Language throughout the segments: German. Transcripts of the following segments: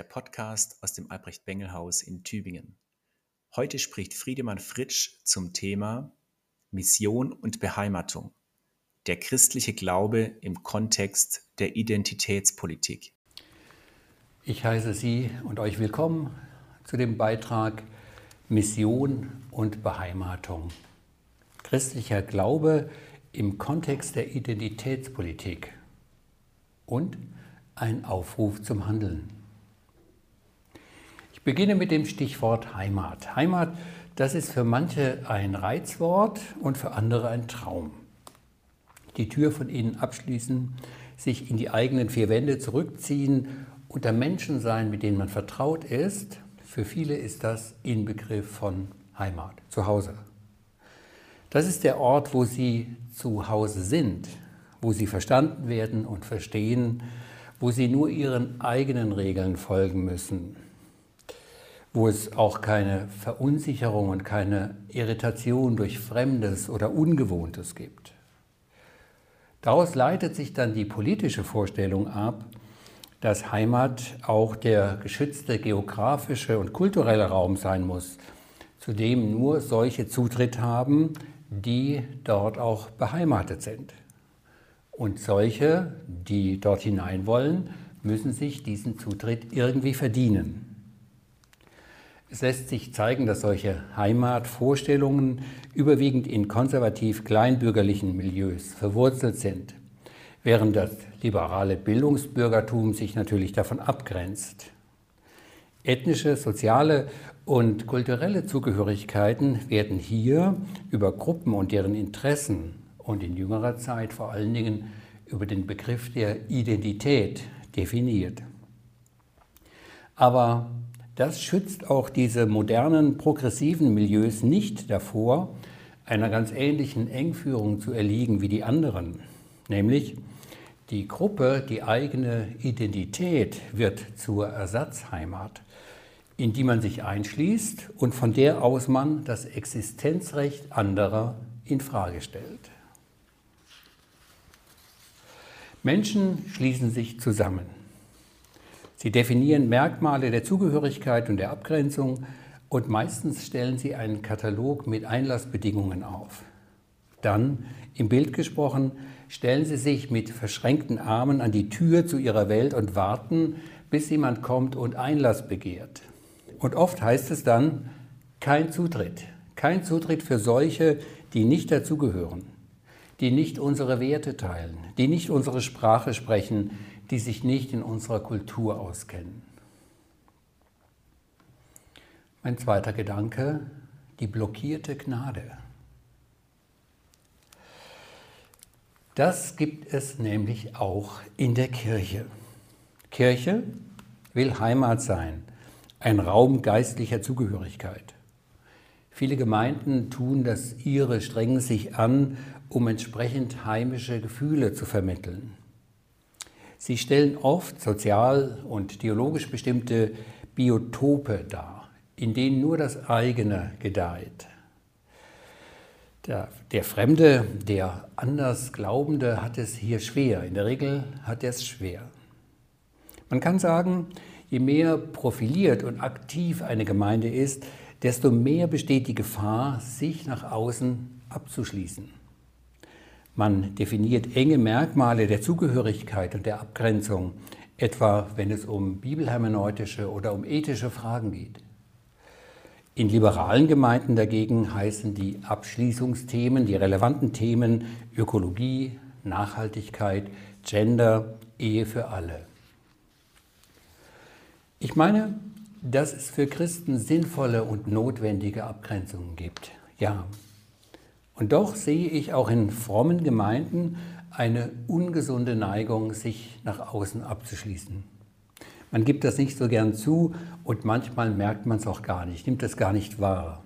Der Podcast aus dem Albrecht-Bengel-Haus in Tübingen. Heute spricht Friedemann Fritsch zum Thema Mission und Beheimatung. Der christliche Glaube im Kontext der Identitätspolitik. Ich heiße Sie und euch willkommen zu dem Beitrag Mission und Beheimatung. Christlicher Glaube im Kontext der Identitätspolitik und ein Aufruf zum Handeln. Ich beginne mit dem Stichwort Heimat. Heimat, das ist für manche ein Reizwort und für andere ein Traum. Die Tür von innen abschließen, sich in die eigenen vier Wände zurückziehen, unter Menschen sein, mit denen man vertraut ist, für viele ist das Inbegriff von Heimat, zu Hause. Das ist der Ort, wo sie zu Hause sind, wo sie verstanden werden und verstehen, wo sie nur ihren eigenen Regeln folgen müssen, wo es auch keine Verunsicherung und keine Irritation durch Fremdes oder Ungewohntes gibt. Daraus leitet sich dann die politische Vorstellung ab, dass Heimat auch der geschützte geografische und kulturelle Raum sein muss, zu dem nur solche Zutritt haben, die dort auch beheimatet sind. Und solche, die dort hinein wollen, müssen sich diesen Zutritt irgendwie verdienen. Es lässt sich zeigen, dass solche Heimatvorstellungen überwiegend in konservativ kleinbürgerlichen Milieus verwurzelt sind, während das liberale Bildungsbürgertum sich natürlich davon abgrenzt. Ethnische, soziale und kulturelle Zugehörigkeiten werden hier über Gruppen und deren Interessen und in jüngerer Zeit vor allen Dingen über den Begriff der Identität definiert. Aber das schützt auch diese modernen progressiven Milieus nicht davor, einer ganz ähnlichen Engführung zu erliegen wie die anderen. Nämlich die Gruppe, die eigene Identität wird zur Ersatzheimat, in die man sich einschließt und von der aus man das Existenzrecht anderer in Frage stellt. Menschen schließen sich zusammen. Sie definieren Merkmale der Zugehörigkeit und der Abgrenzung und meistens stellen sie einen Katalog mit Einlassbedingungen auf. Dann, im Bild gesprochen, stellen sie sich mit verschränkten Armen an die Tür zu ihrer Welt und warten, bis jemand kommt und Einlass begehrt. Und oft heißt es dann, kein Zutritt. Kein Zutritt für solche, die nicht dazugehören die nicht unsere Werte teilen, die nicht unsere Sprache sprechen, die sich nicht in unserer Kultur auskennen. Mein zweiter Gedanke, die blockierte Gnade. Das gibt es nämlich auch in der Kirche. Kirche will Heimat sein, ein Raum geistlicher Zugehörigkeit. Viele Gemeinden tun das ihre, strengen sich an, um entsprechend heimische Gefühle zu vermitteln. Sie stellen oft sozial und theologisch bestimmte Biotope dar, in denen nur das eigene gedeiht. Der, der, Fremde, der Andersglaubende hat es hier schwer. In der Regel hat er es schwer. Man kann sagen, je mehr profiliert und aktiv eine Gemeinde ist, desto mehr besteht die Gefahr, sich nach außen abzuschließen. Man definiert enge Merkmale der Zugehörigkeit und der Abgrenzung, etwa wenn es um bibelhermeneutische oder um ethische Fragen geht. In liberalen Gemeinden dagegen heißen die Abschließungsthemen, die relevanten Themen Ökologie, Nachhaltigkeit, Gender, Ehe für alle. Ich meine, dass es für Christen sinnvolle und notwendige Abgrenzungen gibt. Ja, und doch sehe ich auch in frommen Gemeinden eine ungesunde Neigung, sich nach außen abzuschließen. Man gibt das nicht so gern zu und manchmal merkt man es auch gar nicht, nimmt es gar nicht wahr.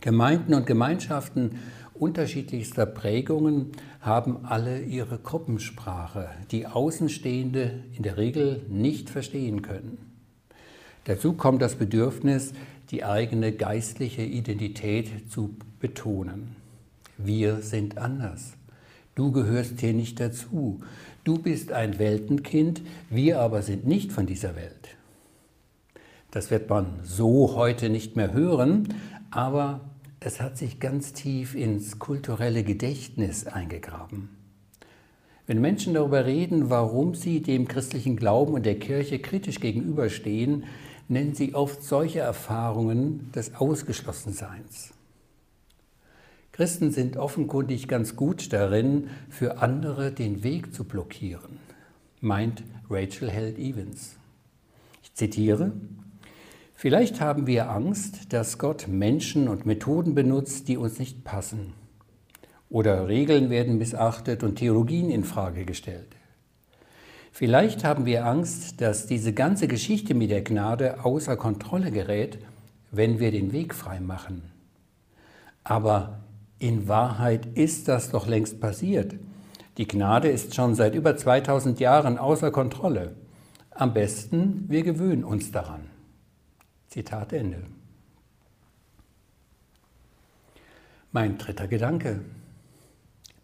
Gemeinden und Gemeinschaften unterschiedlichster Prägungen haben alle ihre Gruppensprache, die Außenstehende in der Regel nicht verstehen können. Dazu kommt das Bedürfnis, die eigene geistliche Identität zu betonen. Wir sind anders. Du gehörst hier nicht dazu. Du bist ein Weltenkind, wir aber sind nicht von dieser Welt. Das wird man so heute nicht mehr hören, aber es hat sich ganz tief ins kulturelle Gedächtnis eingegraben. Wenn Menschen darüber reden, warum sie dem christlichen Glauben und der Kirche kritisch gegenüberstehen, nennen sie oft solche Erfahrungen des Ausgeschlossenseins. Christen sind offenkundig ganz gut darin, für andere den Weg zu blockieren, meint Rachel Held Evans. Ich zitiere, Vielleicht haben wir Angst, dass Gott Menschen und Methoden benutzt, die uns nicht passen. Oder Regeln werden missachtet und Theologien in Frage gestellt. Vielleicht haben wir Angst, dass diese ganze Geschichte mit der Gnade außer Kontrolle gerät, wenn wir den Weg frei machen. Aber in Wahrheit ist das doch längst passiert. Die Gnade ist schon seit über 2000 Jahren außer Kontrolle. Am besten, wir gewöhnen uns daran. Zitat Ende. Mein dritter Gedanke.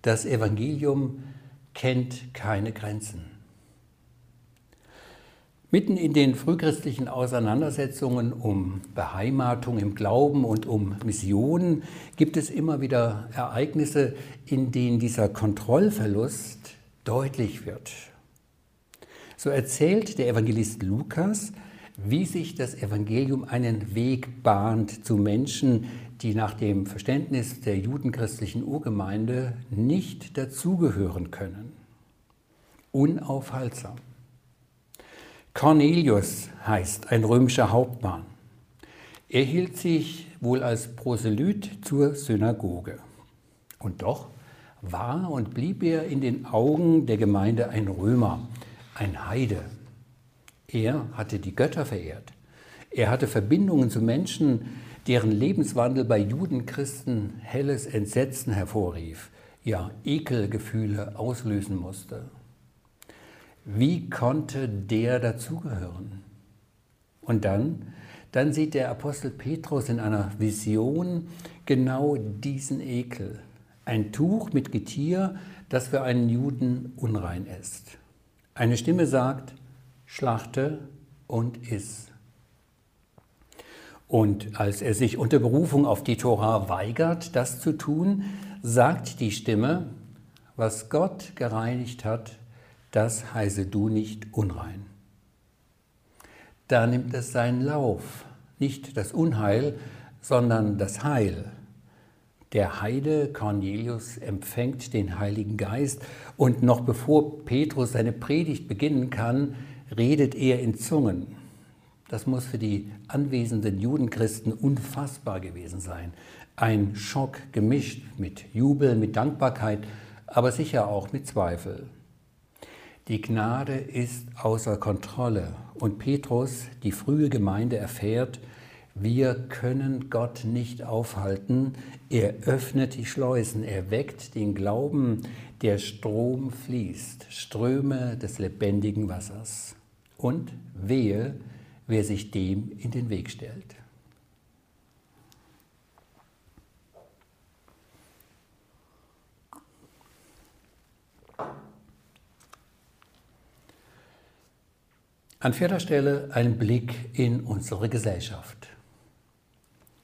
Das Evangelium kennt keine Grenzen. Mitten in den frühchristlichen Auseinandersetzungen um Beheimatung im Glauben und um Missionen gibt es immer wieder Ereignisse, in denen dieser Kontrollverlust deutlich wird. So erzählt der Evangelist Lukas, wie sich das Evangelium einen Weg bahnt zu Menschen, die nach dem Verständnis der judenchristlichen Urgemeinde nicht dazugehören können. Unaufhaltsam. Cornelius heißt ein römischer Hauptmann. Er hielt sich wohl als Proselyt zur Synagoge. Und doch war und blieb er in den Augen der Gemeinde ein Römer, ein Heide, er hatte die Götter verehrt. Er hatte Verbindungen zu Menschen, deren Lebenswandel bei Judenchristen helles Entsetzen hervorrief, ja Ekelgefühle auslösen musste. Wie konnte der dazugehören? Und dann, dann sieht der Apostel Petrus in einer Vision genau diesen Ekel. Ein Tuch mit Getier, das für einen Juden unrein ist. Eine Stimme sagt, schlachte und iss. Und als er sich unter Berufung auf die Tora weigert, das zu tun, sagt die Stimme, was Gott gereinigt hat, das heiße du nicht unrein. Da nimmt es seinen Lauf, nicht das Unheil, sondern das Heil. Der Heide Cornelius empfängt den Heiligen Geist und noch bevor Petrus seine Predigt beginnen kann, redet er in Zungen. Das muss für die anwesenden Judenchristen unfassbar gewesen sein. Ein Schock gemischt mit Jubel, mit Dankbarkeit, aber sicher auch mit Zweifel. Die Gnade ist außer Kontrolle und Petrus, die frühe Gemeinde, erfährt, wir können Gott nicht aufhalten. Er öffnet die Schleusen, er weckt den Glauben, der Strom fließt, Ströme des lebendigen Wassers und wehe, wer sich dem in den Weg stellt. An vierter Stelle ein Blick in unsere Gesellschaft.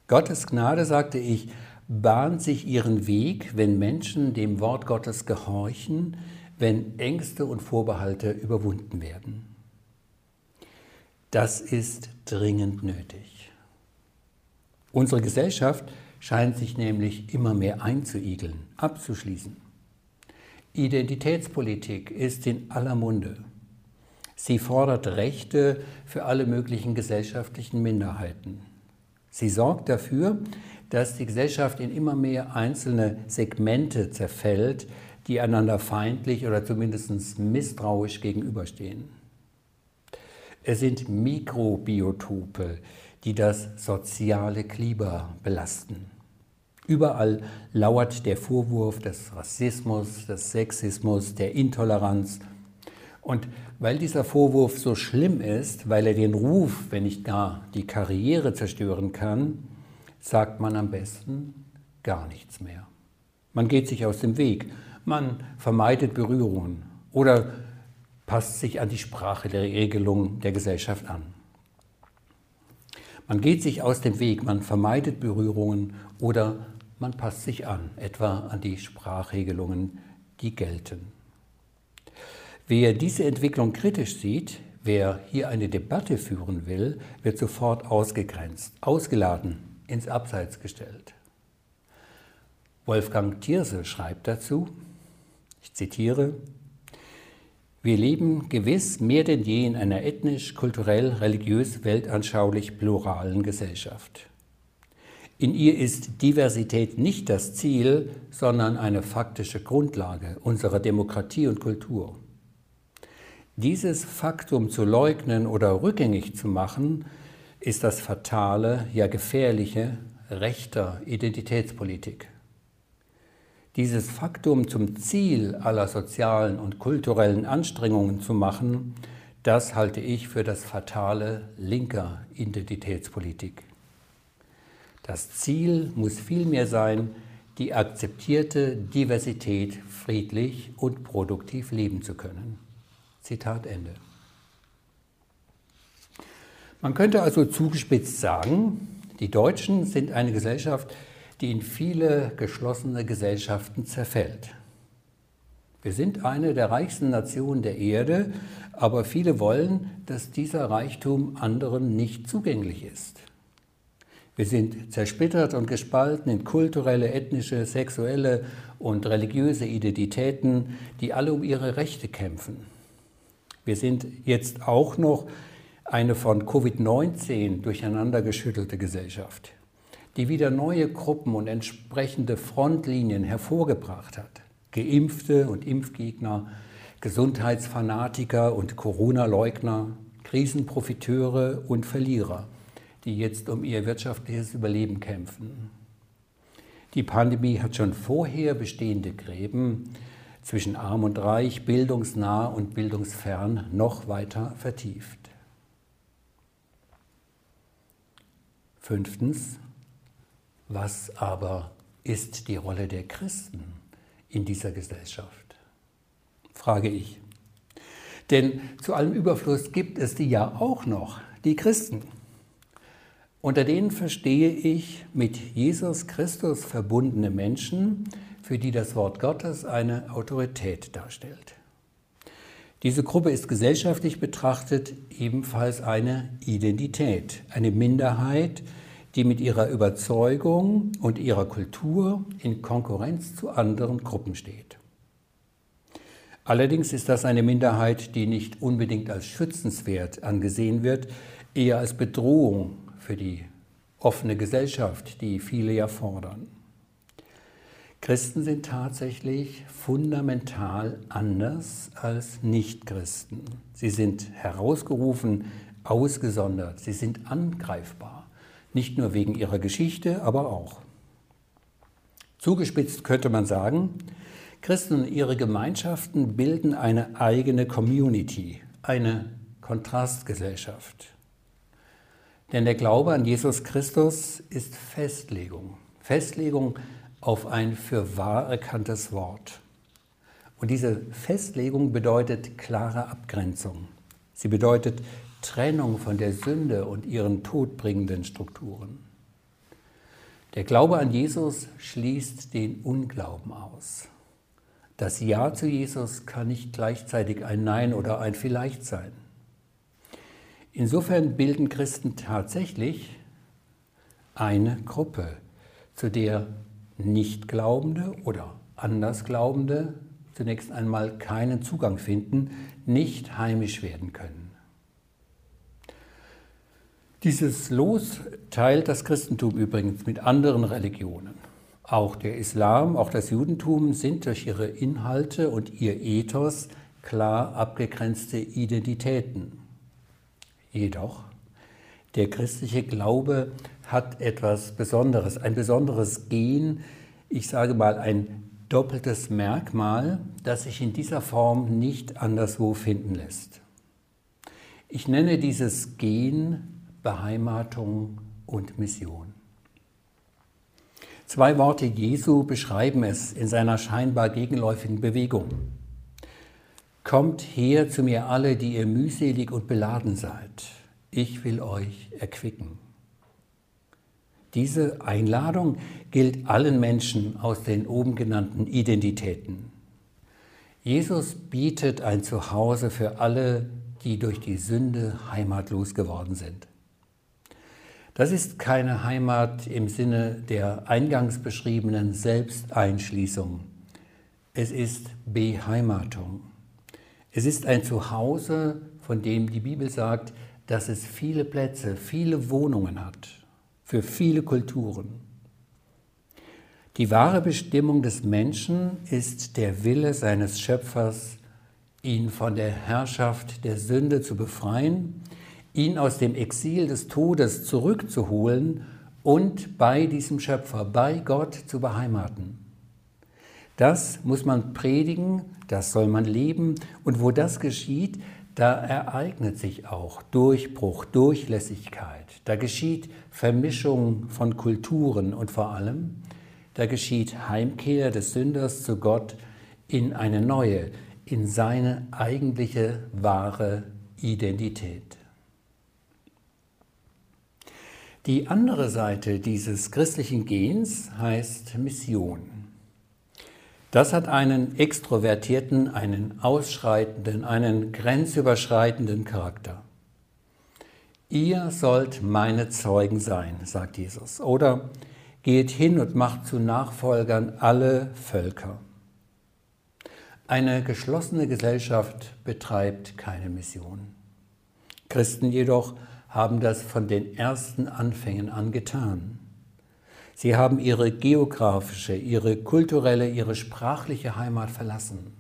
Gottes Gnade, sagte ich, bahnt sich ihren Weg, wenn Menschen dem Wort Gottes gehorchen, wenn Ängste und Vorbehalte überwunden werden. Das ist dringend nötig. Unsere Gesellschaft scheint sich nämlich immer mehr einzuigeln, abzuschließen. Identitätspolitik ist in aller Munde. Sie fordert Rechte für alle möglichen gesellschaftlichen Minderheiten. Sie sorgt dafür, dass die Gesellschaft in immer mehr einzelne Segmente zerfällt, die einander feindlich oder zumindest misstrauisch gegenüberstehen. Es sind Mikrobiotope, die das soziale Klima belasten. Überall lauert der Vorwurf des Rassismus, des Sexismus, der Intoleranz. Und weil dieser Vorwurf so schlimm ist, weil er den Ruf, wenn nicht gar die Karriere zerstören kann, sagt man am besten gar nichts mehr. Man geht sich aus dem Weg, Man vermeidet Berührungen oder passt sich an die Sprache der Regelung der Gesellschaft an. Man geht sich aus dem Weg, man vermeidet Berührungen oder man passt sich an, etwa an die Sprachregelungen, die gelten. Wer diese Entwicklung kritisch sieht, wer hier eine Debatte führen will, wird sofort ausgegrenzt, ausgeladen, ins Abseits gestellt. Wolfgang Thierse schreibt dazu, ich zitiere, wir leben gewiss mehr denn je in einer ethnisch, kulturell, religiös, weltanschaulich pluralen Gesellschaft. In ihr ist Diversität nicht das Ziel, sondern eine faktische Grundlage unserer Demokratie und Kultur. Dieses Faktum zu leugnen oder rückgängig zu machen, ist das fatale, ja gefährliche rechter Identitätspolitik. Dieses Faktum zum Ziel aller sozialen und kulturellen Anstrengungen zu machen, das halte ich für das fatale linker Identitätspolitik. Das Ziel muss vielmehr sein, die akzeptierte Diversität friedlich und produktiv leben zu können. Zitat Ende. Man könnte also zugespitzt sagen, die Deutschen sind eine Gesellschaft, die in viele geschlossene Gesellschaften zerfällt. Wir sind eine der reichsten Nationen der Erde, aber viele wollen, dass dieser Reichtum anderen nicht zugänglich ist. Wir sind zersplittert und gespalten in kulturelle, ethnische, sexuelle und religiöse Identitäten, die alle um ihre Rechte kämpfen. Wir sind jetzt auch noch eine von Covid-19 durcheinandergeschüttelte Gesellschaft die wieder neue Gruppen und entsprechende Frontlinien hervorgebracht hat. Geimpfte und Impfgegner, Gesundheitsfanatiker und Corona-Leugner, Krisenprofiteure und Verlierer, die jetzt um ihr wirtschaftliches Überleben kämpfen. Die Pandemie hat schon vorher bestehende Gräben zwischen arm und reich, bildungsnah und bildungsfern noch weiter vertieft. Fünftens, was aber ist die Rolle der Christen in dieser Gesellschaft? Frage ich. Denn zu allem Überfluss gibt es die ja auch noch, die Christen. Unter denen verstehe ich mit Jesus Christus verbundene Menschen, für die das Wort Gottes eine Autorität darstellt. Diese Gruppe ist gesellschaftlich betrachtet ebenfalls eine Identität, eine Minderheit, die mit ihrer Überzeugung und ihrer Kultur in Konkurrenz zu anderen Gruppen steht. Allerdings ist das eine Minderheit, die nicht unbedingt als schützenswert angesehen wird, eher als Bedrohung für die offene Gesellschaft, die viele ja fordern. Christen sind tatsächlich fundamental anders als Nichtchristen. Sie sind herausgerufen, ausgesondert, sie sind angreifbar. Nicht nur wegen ihrer Geschichte, aber auch. Zugespitzt könnte man sagen, Christen und ihre Gemeinschaften bilden eine eigene Community, eine Kontrastgesellschaft. Denn der Glaube an Jesus Christus ist Festlegung. Festlegung auf ein für wahr erkanntes Wort. Und diese Festlegung bedeutet klare Abgrenzung. Sie bedeutet Trennung von der Sünde und ihren todbringenden Strukturen. Der Glaube an Jesus schließt den Unglauben aus. Das Ja zu Jesus kann nicht gleichzeitig ein Nein oder ein Vielleicht sein. Insofern bilden Christen tatsächlich eine Gruppe, zu der Nichtglaubende oder Andersglaubende zunächst einmal keinen Zugang finden, nicht heimisch werden können. Dieses Los teilt das Christentum übrigens mit anderen Religionen. Auch der Islam, auch das Judentum sind durch ihre Inhalte und ihr Ethos klar abgegrenzte Identitäten. Jedoch, der christliche Glaube hat etwas Besonderes, ein besonderes Gen, ich sage mal ein doppeltes Merkmal, das sich in dieser Form nicht anderswo finden lässt. Ich nenne dieses Gen Beheimatung und Mission. Zwei Worte Jesu beschreiben es in seiner scheinbar gegenläufigen Bewegung. Kommt her zu mir alle, die ihr mühselig und beladen seid. Ich will euch erquicken. Diese Einladung gilt allen Menschen aus den oben genannten Identitäten. Jesus bietet ein Zuhause für alle, die durch die Sünde heimatlos geworden sind. Das ist keine Heimat im Sinne der eingangs beschriebenen Selbsteinschließung. Es ist Beheimatung. Es ist ein Zuhause, von dem die Bibel sagt, dass es viele Plätze, viele Wohnungen hat, für viele Kulturen. Die wahre Bestimmung des Menschen ist der Wille seines Schöpfers, ihn von der Herrschaft der Sünde zu befreien ihn aus dem Exil des Todes zurückzuholen und bei diesem Schöpfer, bei Gott zu beheimaten. Das muss man predigen, das soll man leben und wo das geschieht, da ereignet sich auch Durchbruch, Durchlässigkeit, da geschieht Vermischung von Kulturen und vor allem, da geschieht Heimkehr des Sünders zu Gott in eine neue, in seine eigentliche wahre Identität. Die andere Seite dieses christlichen Gens heißt Mission. Das hat einen extrovertierten, einen ausschreitenden, einen grenzüberschreitenden Charakter. Ihr sollt meine Zeugen sein, sagt Jesus. Oder geht hin und macht zu Nachfolgern alle Völker. Eine geschlossene Gesellschaft betreibt keine Mission. Christen jedoch haben das von den ersten Anfängen an getan. Sie haben ihre geografische, ihre kulturelle, ihre sprachliche Heimat verlassen.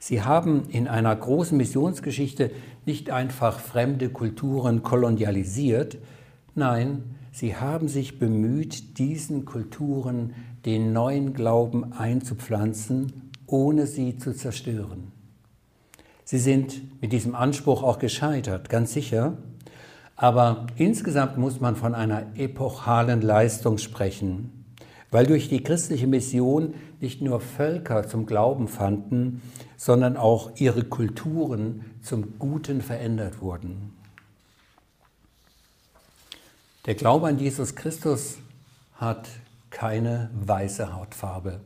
Sie haben in einer großen Missionsgeschichte nicht einfach fremde Kulturen kolonialisiert, nein, sie haben sich bemüht, diesen Kulturen den neuen Glauben einzupflanzen, ohne sie zu zerstören. Sie sind mit diesem Anspruch auch gescheitert, ganz sicher, aber insgesamt muss man von einer epochalen Leistung sprechen, weil durch die christliche Mission nicht nur Völker zum Glauben fanden, sondern auch ihre Kulturen zum Guten verändert wurden. Der Glaube an Jesus Christus hat keine weiße Hautfarbe.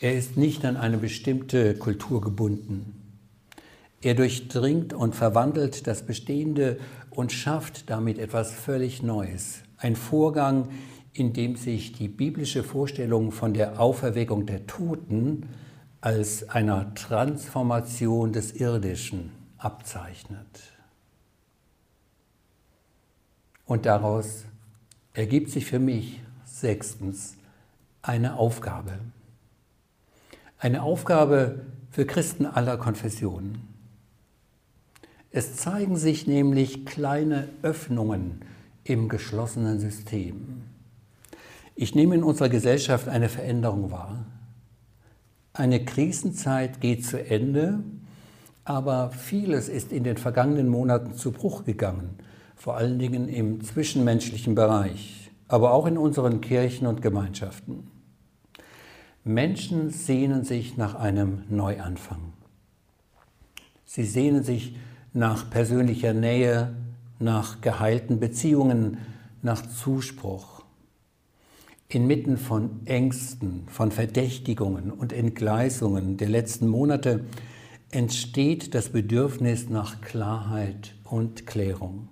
Er ist nicht an eine bestimmte Kultur gebunden. Er durchdringt und verwandelt das Bestehende und schafft damit etwas völlig Neues. Ein Vorgang, in dem sich die biblische Vorstellung von der Auferweckung der Toten als einer Transformation des Irdischen abzeichnet. Und daraus ergibt sich für mich sechstens eine Aufgabe. Eine Aufgabe für Christen aller Konfessionen. Es zeigen sich nämlich kleine Öffnungen im geschlossenen System. Ich nehme in unserer Gesellschaft eine Veränderung wahr. Eine Krisenzeit geht zu Ende, aber vieles ist in den vergangenen Monaten zu Bruch gegangen, vor allen Dingen im zwischenmenschlichen Bereich, aber auch in unseren Kirchen und Gemeinschaften. Menschen sehnen sich nach einem Neuanfang. Sie sehnen sich nach persönlicher Nähe, nach geheilten Beziehungen, nach Zuspruch. Inmitten von Ängsten, von Verdächtigungen und Entgleisungen der letzten Monate entsteht das Bedürfnis nach Klarheit und Klärung.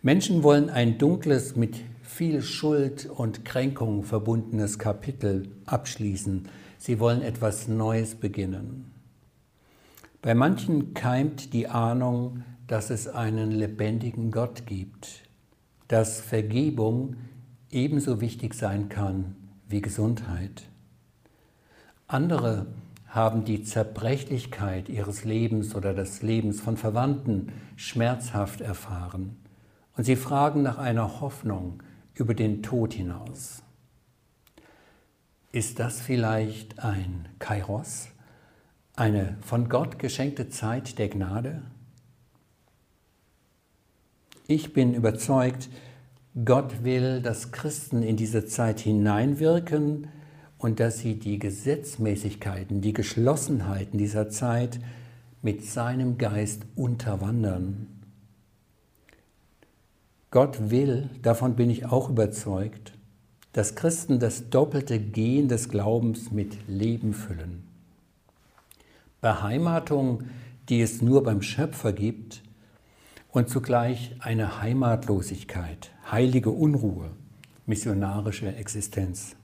Menschen wollen ein dunkles, mit viel Schuld und Kränkung verbundenes Kapitel abschließen. Sie wollen etwas Neues beginnen. Bei manchen keimt die Ahnung, dass es einen lebendigen Gott gibt, dass Vergebung ebenso wichtig sein kann wie Gesundheit. Andere haben die Zerbrechlichkeit ihres Lebens oder des Lebens von Verwandten schmerzhaft erfahren und sie fragen nach einer Hoffnung über den Tod hinaus. Ist das vielleicht ein Kairos? Eine von Gott geschenkte Zeit der Gnade? Ich bin überzeugt, Gott will, dass Christen in diese Zeit hineinwirken und dass sie die Gesetzmäßigkeiten, die Geschlossenheiten dieser Zeit mit seinem Geist unterwandern. Gott will, davon bin ich auch überzeugt, dass Christen das doppelte Gehen des Glaubens mit Leben füllen. Beheimatung, die es nur beim Schöpfer gibt, und zugleich eine Heimatlosigkeit, heilige Unruhe, missionarische Existenz.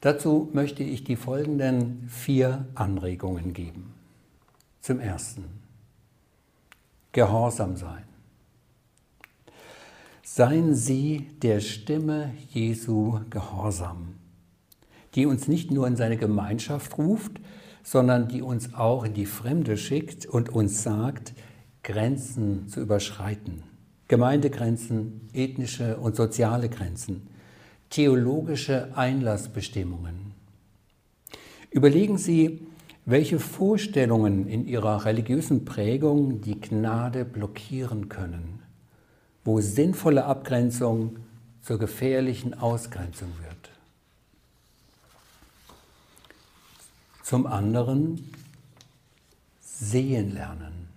Dazu möchte ich die folgenden vier Anregungen geben. Zum Ersten, Gehorsam sein. Seien Sie der Stimme Jesu gehorsam, die uns nicht nur in seine Gemeinschaft ruft, sondern die uns auch in die Fremde schickt und uns sagt, Grenzen zu überschreiten. Gemeindegrenzen, ethnische und soziale Grenzen, theologische Einlassbestimmungen. Überlegen Sie, welche Vorstellungen in Ihrer religiösen Prägung die Gnade blockieren können, wo sinnvolle Abgrenzung zur gefährlichen Ausgrenzung wird. Zum anderen sehen lernen.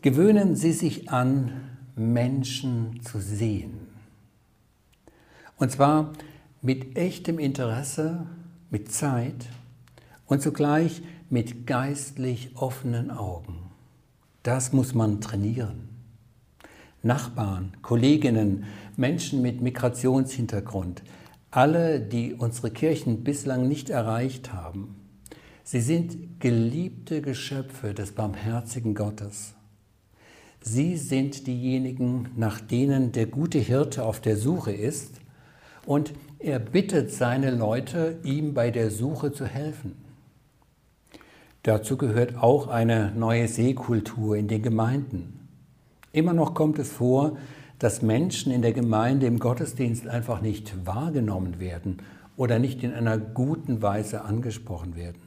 Gewöhnen Sie sich an, Menschen zu sehen. Und zwar mit echtem Interesse, mit Zeit und zugleich mit geistlich offenen Augen. Das muss man trainieren. Nachbarn, Kolleginnen, Menschen mit Migrationshintergrund, alle, die unsere Kirchen bislang nicht erreicht haben. Sie sind geliebte Geschöpfe des barmherzigen Gottes. Sie sind diejenigen, nach denen der gute Hirte auf der Suche ist und er bittet seine Leute, ihm bei der Suche zu helfen. Dazu gehört auch eine neue Seekultur in den Gemeinden. Immer noch kommt es vor, dass Menschen in der Gemeinde im Gottesdienst einfach nicht wahrgenommen werden oder nicht in einer guten Weise angesprochen werden.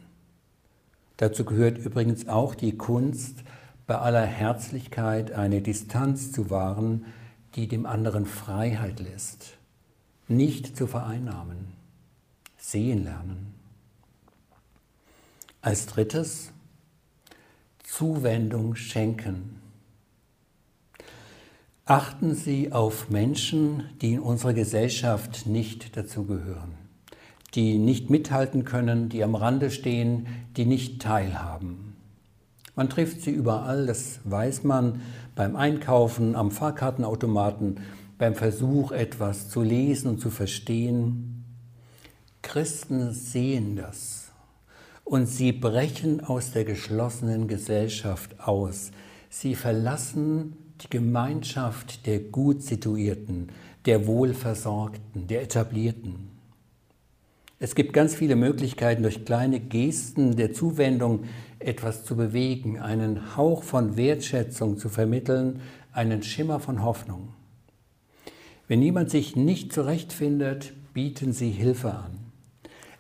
Dazu gehört übrigens auch die Kunst, bei aller Herzlichkeit eine Distanz zu wahren, die dem anderen Freiheit lässt, nicht zu vereinnahmen, sehen lernen. Als drittes Zuwendung schenken. Achten Sie auf Menschen, die in unserer Gesellschaft nicht dazugehören, die nicht mithalten können, die am Rande stehen, die nicht teilhaben. Man trifft sie überall, das weiß man, beim Einkaufen, am Fahrkartenautomaten, beim Versuch, etwas zu lesen und zu verstehen. Christen sehen das und sie brechen aus der geschlossenen Gesellschaft aus. Sie verlassen die Gemeinschaft der gut situierten, der wohlversorgten, der etablierten. Es gibt ganz viele Möglichkeiten, durch kleine Gesten der Zuwendung etwas zu bewegen, einen Hauch von Wertschätzung zu vermitteln, einen Schimmer von Hoffnung. Wenn jemand sich nicht zurechtfindet, bieten Sie Hilfe an.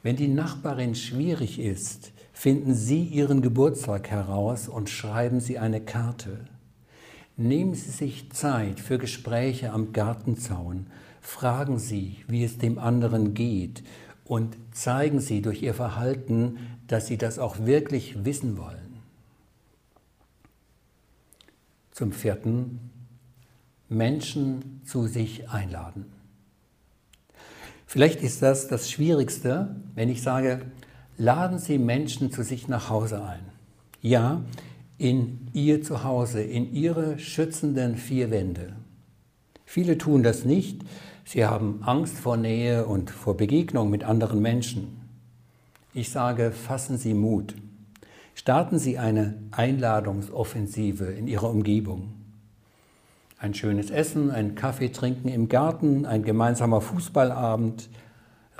Wenn die Nachbarin schwierig ist, finden Sie Ihren Geburtstag heraus und schreiben Sie eine Karte. Nehmen Sie sich Zeit für Gespräche am Gartenzaun. Fragen Sie, wie es dem anderen geht und zeigen Sie durch Ihr Verhalten, dass Sie das auch wirklich wissen wollen. Zum vierten, Menschen zu sich einladen. Vielleicht ist das das Schwierigste, wenn ich sage, laden Sie Menschen zu sich nach Hause ein. Ja, in Ihr Zuhause, in Ihre schützenden vier Wände. Viele tun das nicht, Sie haben Angst vor Nähe und vor Begegnung mit anderen Menschen. Ich sage, fassen Sie Mut. Starten Sie eine Einladungsoffensive in Ihrer Umgebung. Ein schönes Essen, ein Kaffee trinken im Garten, ein gemeinsamer Fußballabend.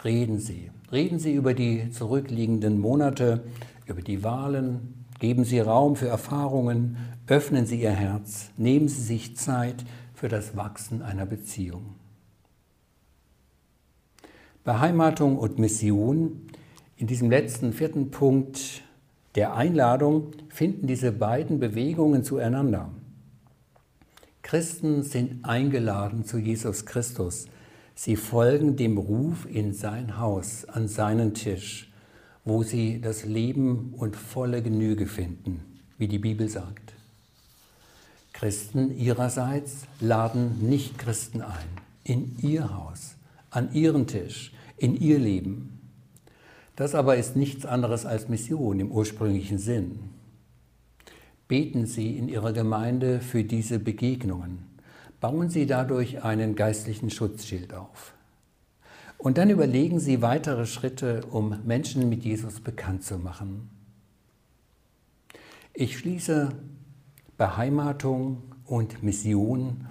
Reden Sie. Reden Sie über die zurückliegenden Monate, über die Wahlen. Geben Sie Raum für Erfahrungen. Öffnen Sie Ihr Herz. Nehmen Sie sich Zeit für das Wachsen einer Beziehung. Beheimatung und Mission, in diesem letzten vierten Punkt der Einladung finden diese beiden Bewegungen zueinander. Christen sind eingeladen zu Jesus Christus. Sie folgen dem Ruf in sein Haus, an seinen Tisch, wo sie das Leben und volle Genüge finden, wie die Bibel sagt. Christen ihrerseits laden Nicht-Christen ein, in ihr Haus, an ihren Tisch, in ihr Leben. Das aber ist nichts anderes als Mission im ursprünglichen Sinn. Beten Sie in Ihrer Gemeinde für diese Begegnungen. Bauen Sie dadurch einen geistlichen Schutzschild auf. Und dann überlegen Sie weitere Schritte, um Menschen mit Jesus bekannt zu machen. Ich schließe Beheimatung und Mission.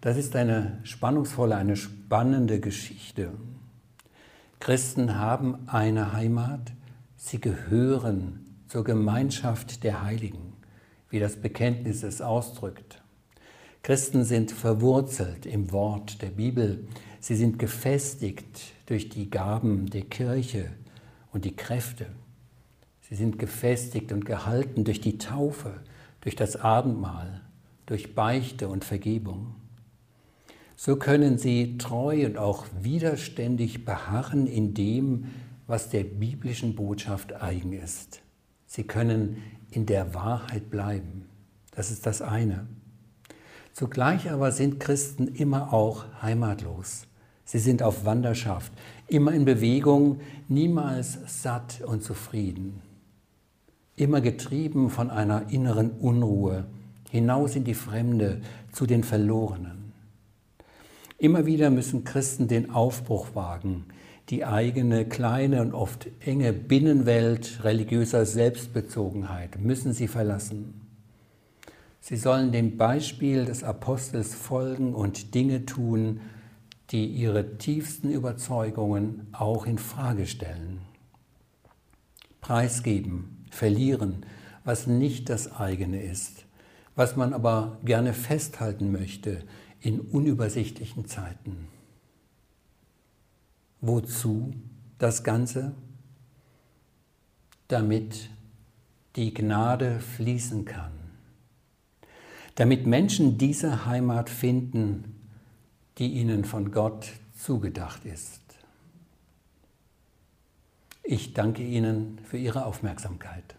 Das ist eine spannungsvolle, eine spannende Geschichte. Christen haben eine Heimat, sie gehören zur Gemeinschaft der Heiligen, wie das Bekenntnis es ausdrückt. Christen sind verwurzelt im Wort der Bibel, sie sind gefestigt durch die Gaben der Kirche und die Kräfte. Sie sind gefestigt und gehalten durch die Taufe, durch das Abendmahl, durch Beichte und Vergebung. So können sie treu und auch widerständig beharren in dem, was der biblischen Botschaft eigen ist. Sie können in der Wahrheit bleiben. Das ist das eine. Zugleich aber sind Christen immer auch heimatlos. Sie sind auf Wanderschaft, immer in Bewegung, niemals satt und zufrieden. Immer getrieben von einer inneren Unruhe, hinaus in die Fremde, zu den Verlorenen. Immer wieder müssen Christen den Aufbruch wagen, die eigene kleine und oft enge Binnenwelt religiöser Selbstbezogenheit müssen sie verlassen. Sie sollen dem Beispiel des Apostels folgen und Dinge tun, die ihre tiefsten Überzeugungen auch in Frage stellen. Preisgeben, verlieren, was nicht das eigene ist, was man aber gerne festhalten möchte, in unübersichtlichen Zeiten. Wozu das Ganze? Damit die Gnade fließen kann. Damit Menschen diese Heimat finden, die ihnen von Gott zugedacht ist. Ich danke Ihnen für Ihre Aufmerksamkeit.